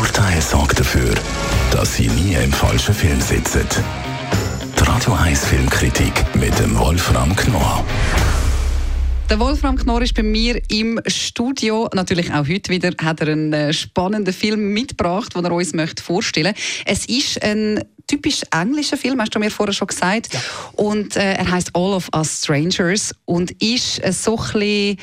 Urteil sorgt dafür, dass Sie nie im falschen Film sitzen. Die Radio 1 Filmkritik mit dem Wolfram Knorr. Der Wolfram Knorr ist bei mir im Studio. Natürlich auch heute wieder hat er einen äh, spannenden Film mitgebracht, den er uns möchte vorstellen Es ist ein typisch englischer Film, hast du mir vorher schon gesagt. Ja. Und äh, er heißt All of Us Strangers und ist äh, so ein bisschen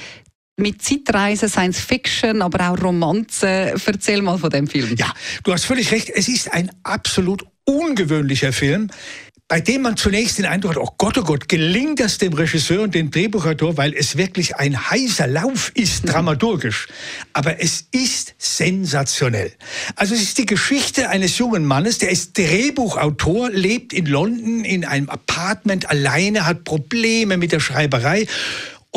mit Zeitreisen, Science Fiction, aber auch Romanze. Erzähl mal von dem Film. Ja, du hast völlig recht. Es ist ein absolut ungewöhnlicher Film bei dem man zunächst den Eindruck hat, oh Gott, oh Gott, gelingt das dem Regisseur und dem Drehbuchautor, weil es wirklich ein heißer Lauf ist, mhm. dramaturgisch. Aber es ist sensationell. Also es ist die Geschichte eines jungen Mannes, der ist Drehbuchautor, lebt in London in einem Apartment alleine, hat Probleme mit der Schreiberei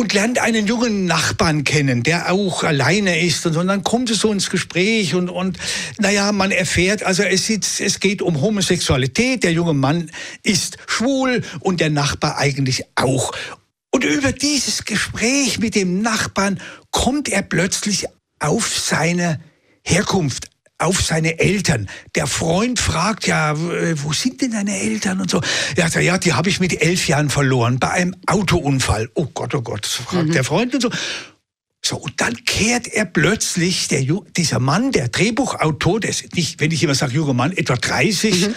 und lernt einen jungen Nachbarn kennen, der auch alleine ist und so. Und dann kommt es so ins Gespräch und, und naja, man erfährt, also es, ist, es geht um Homosexualität, der junge Mann ist schwul und der Nachbar eigentlich auch. Und über dieses Gespräch mit dem Nachbarn kommt er plötzlich auf seine Herkunft, auf seine Eltern. Der Freund fragt ja, wo sind denn deine Eltern und so. Er sagt, ja, die habe ich mit elf Jahren verloren bei einem Autounfall. Oh Gott, oh Gott, fragt mhm. der Freund und so. So, und dann kehrt er plötzlich, der, dieser Mann, der Drehbuchautor, der ist nicht, wenn ich immer sage junger Mann, etwa 30, mhm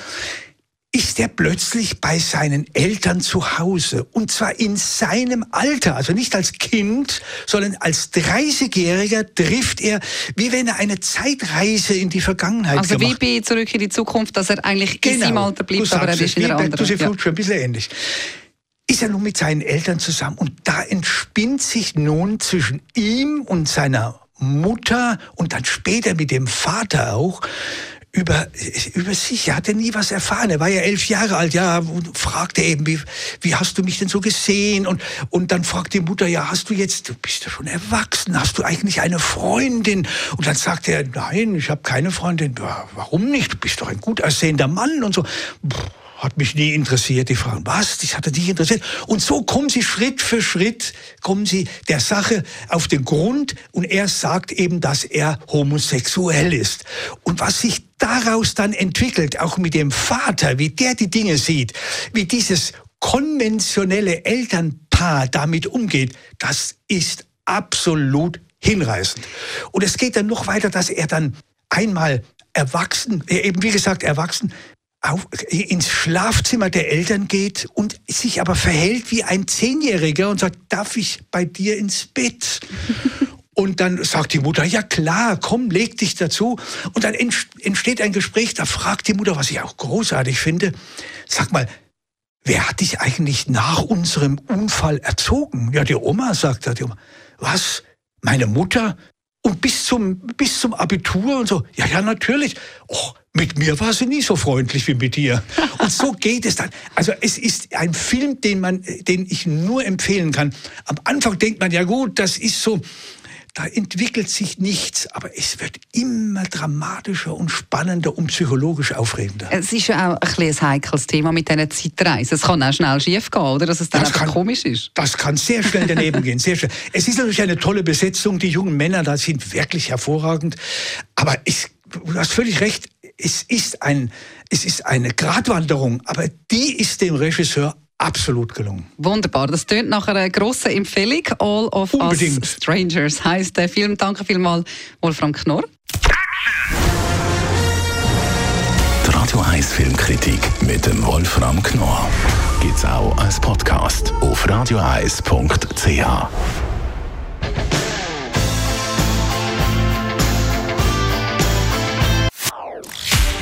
ist er plötzlich bei seinen Eltern zu Hause. Und zwar in seinem Alter, also nicht als Kind, sondern als 30-Jähriger trifft er, wie wenn er eine Zeitreise in die Vergangenheit also gemacht. Also wie bei Zurück in die Zukunft, dass er eigentlich genau. in seinem Alter bleibt, aber er ist in einer anderen. Ja. ein bisschen ähnlich ist er nun mit seinen Eltern zusammen und da entspinnt sich nun zwischen ihm und seiner Mutter und dann später mit dem Vater auch über, über sich. Er hatte nie was erfahren. Er war ja elf Jahre alt, ja, und fragte eben, wie, wie hast du mich denn so gesehen? Und, und dann fragt die Mutter, ja, hast du jetzt, du bist ja schon erwachsen, hast du eigentlich eine Freundin? Und dann sagt er, nein, ich habe keine Freundin. Ja, warum nicht? Du bist doch ein gut aussehender Mann und so. Pff hat mich nie interessiert. Die fragen, was? Das hat er dich interessiert. Und so kommen sie Schritt für Schritt, kommen sie der Sache auf den Grund und er sagt eben, dass er homosexuell ist. Und was sich daraus dann entwickelt, auch mit dem Vater, wie der die Dinge sieht, wie dieses konventionelle Elternpaar damit umgeht, das ist absolut hinreißend. Und es geht dann noch weiter, dass er dann einmal erwachsen, eben wie gesagt erwachsen, auf, ins Schlafzimmer der Eltern geht und sich aber verhält wie ein Zehnjähriger und sagt, darf ich bei dir ins Bett? Und dann sagt die Mutter, ja klar, komm, leg dich dazu. Und dann entsteht ein Gespräch, da fragt die Mutter, was ich auch großartig finde, sag mal, wer hat dich eigentlich nach unserem Unfall erzogen? Ja, die Oma, sagt er. Die Oma. Was? Meine Mutter? Und bis zum, bis zum Abitur und so. Ja, ja, natürlich. Och, mit mir war sie nie so freundlich wie mit dir. Und so geht es dann. Also es ist ein Film, den man, den ich nur empfehlen kann. Am Anfang denkt man, ja gut, das ist so, da entwickelt sich nichts, aber es wird immer dramatischer und spannender und psychologisch aufregender. Es ist ja auch ein, ein heikles Thema mit diesen Zeitreisen. Es kann auch schnell schief gehen, oder? Dass es dann das einfach kann, komisch ist. Das kann sehr schnell daneben gehen, sehr schnell. Es ist natürlich eine tolle Besetzung. Die jungen Männer da sind wirklich hervorragend. Aber ich, du hast völlig recht. Es ist ein, es ist eine Gratwanderung, aber die ist dem Regisseur absolut gelungen. Wunderbar, das tönt nach einer grossen Empfehlung. All of Unbedingt. Us Strangers heißt der Film. Danke vielmals, Wolfram Knorr. Die Radio 1 Filmkritik mit dem Wolfram Knorr gibt es auch als Podcast auf radioeis.ch.